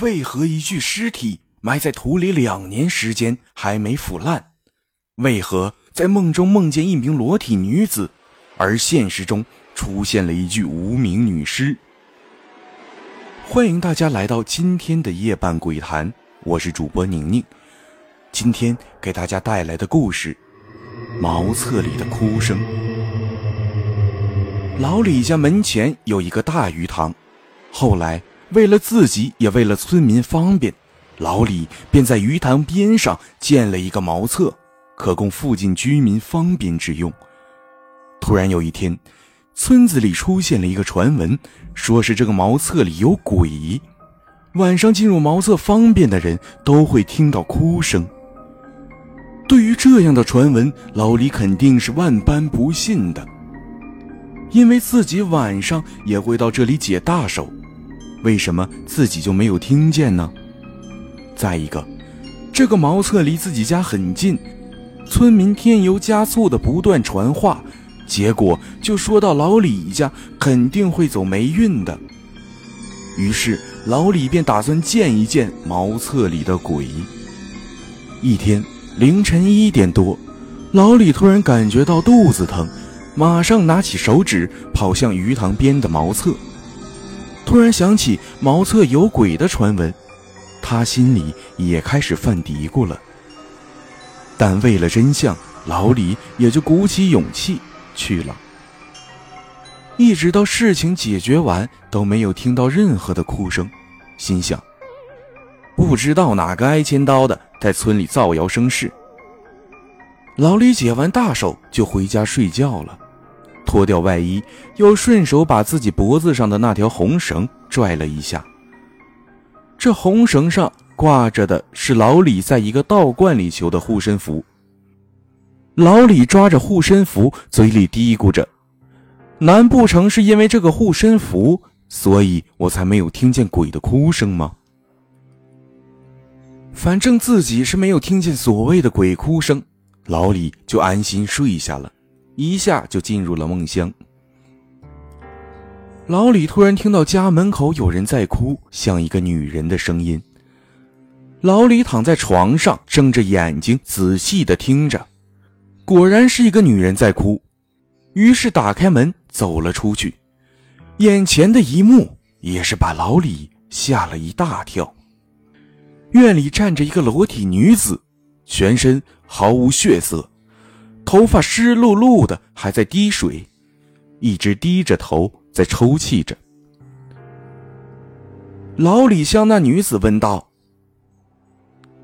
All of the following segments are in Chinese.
为何一具尸体埋在土里两年时间还没腐烂？为何在梦中梦见一名裸体女子，而现实中出现了一具无名女尸？欢迎大家来到今天的夜半鬼谈，我是主播宁宁。今天给大家带来的故事《茅厕里的哭声》。老李家门前有一个大鱼塘，后来。为了自己，也为了村民方便，老李便在鱼塘边上建了一个茅厕，可供附近居民方便之用。突然有一天，村子里出现了一个传闻，说是这个茅厕里有鬼，晚上进入茅厕方便的人都会听到哭声。对于这样的传闻，老李肯定是万般不信的，因为自己晚上也会到这里解大手。为什么自己就没有听见呢？再一个，这个茅厕离自己家很近，村民添油加醋的不断传话，结果就说到老李家肯定会走霉运的。于是老李便打算见一见茅厕里的鬼。一天凌晨一点多，老李突然感觉到肚子疼，马上拿起手指跑向鱼塘边的茅厕。突然想起茅厕有鬼的传闻，他心里也开始犯嘀咕了。但为了真相，老李也就鼓起勇气去了。一直到事情解决完，都没有听到任何的哭声，心想：不知道哪个挨千刀的在村里造谣生事。老李解完大手就回家睡觉了。脱掉外衣，又顺手把自己脖子上的那条红绳拽了一下。这红绳上挂着的是老李在一个道观里求的护身符。老李抓着护身符，嘴里嘀咕着：“难不成是因为这个护身符，所以我才没有听见鬼的哭声吗？”反正自己是没有听见所谓的鬼哭声，老李就安心睡下了。一下就进入了梦乡。老李突然听到家门口有人在哭，像一个女人的声音。老李躺在床上，睁着眼睛仔细的听着，果然是一个女人在哭。于是打开门走了出去，眼前的一幕也是把老李吓了一大跳。院里站着一个裸体女子，全身毫无血色。头发湿漉漉的，还在滴水，一直低着头在抽泣着。老李向那女子问道：“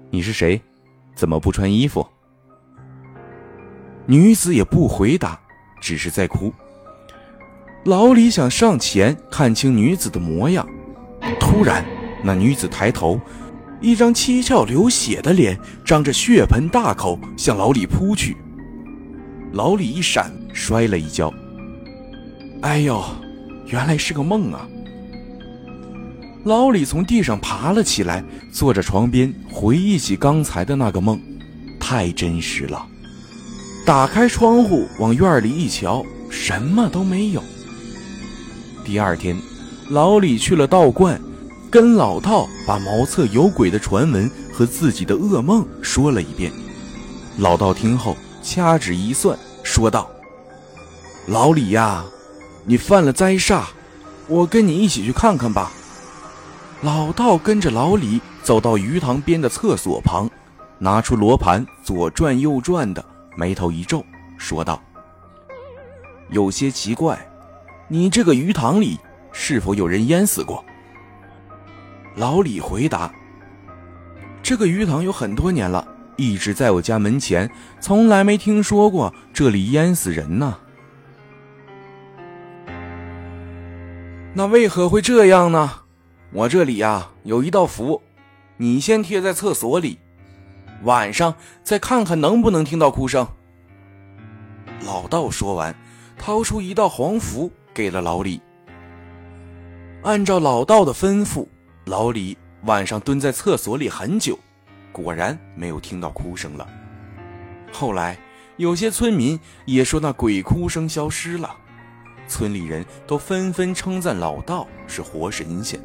你是谁？怎么不穿衣服？”女子也不回答，只是在哭。老李想上前看清女子的模样，突然，那女子抬头，一张七窍流血的脸，张着血盆大口向老李扑去。老李一闪，摔了一跤。哎呦，原来是个梦啊！老李从地上爬了起来，坐在床边回忆起刚才的那个梦，太真实了。打开窗户往院里一瞧，什么都没有。第二天，老李去了道观，跟老道把茅厕有鬼的传闻和自己的噩梦说了一遍。老道听后。掐指一算，说道：“老李呀，你犯了灾煞，我跟你一起去看看吧。”老道跟着老李走到鱼塘边的厕所旁，拿出罗盘，左转右转的，眉头一皱，说道：“有些奇怪，你这个鱼塘里是否有人淹死过？”老李回答：“这个鱼塘有很多年了。”一直在我家门前，从来没听说过这里淹死人呢。那为何会这样呢？我这里呀有一道符，你先贴在厕所里，晚上再看看能不能听到哭声。老道说完，掏出一道黄符给了老李。按照老道的吩咐，老李晚上蹲在厕所里很久。果然没有听到哭声了。后来有些村民也说那鬼哭声消失了，村里人都纷纷称赞老道是活神仙。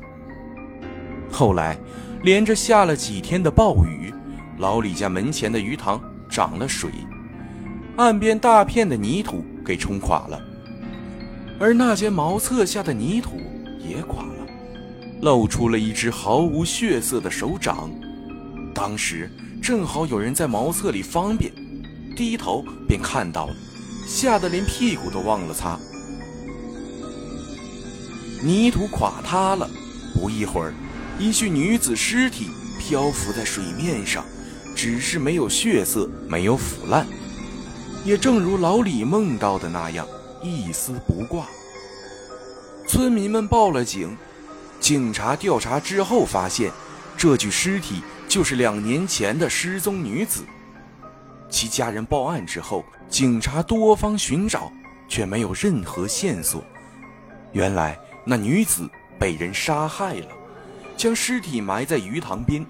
后来，连着下了几天的暴雨，老李家门前的鱼塘涨了水，岸边大片的泥土给冲垮了，而那间茅厕下的泥土也垮了，露出了一只毫无血色的手掌。当时正好有人在茅厕里方便，低头便看到了，吓得连屁股都忘了擦。泥土垮塌了，不一会儿，一具女子尸体漂浮在水面上，只是没有血色，没有腐烂，也正如老李梦到的那样，一丝不挂。村民们报了警，警察调查之后发现，这具尸体就是两年前的失踪女子。其家人报案之后，警察多方寻找，却没有任何线索。原来。那女子被人杀害了，将尸体埋在鱼塘边。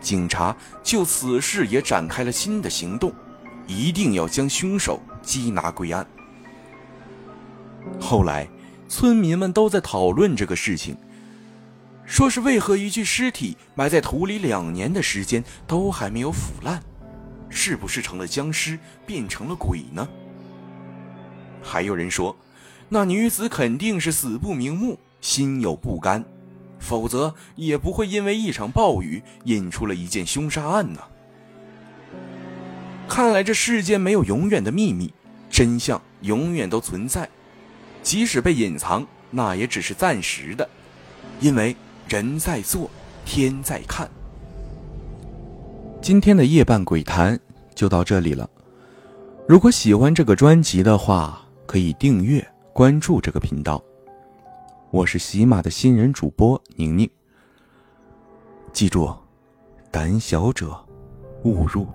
警察就此事也展开了新的行动，一定要将凶手缉拿归案。后来，村民们都在讨论这个事情，说是为何一具尸体埋在土里两年的时间都还没有腐烂，是不是成了僵尸，变成了鬼呢？还有人说。那女子肯定是死不瞑目，心有不甘，否则也不会因为一场暴雨引出了一件凶杀案呢。看来这世间没有永远的秘密，真相永远都存在，即使被隐藏，那也只是暂时的，因为人在做，天在看。今天的夜半鬼谈就到这里了，如果喜欢这个专辑的话，可以订阅。关注这个频道，我是喜马的新人主播宁宁。记住，胆小者勿入。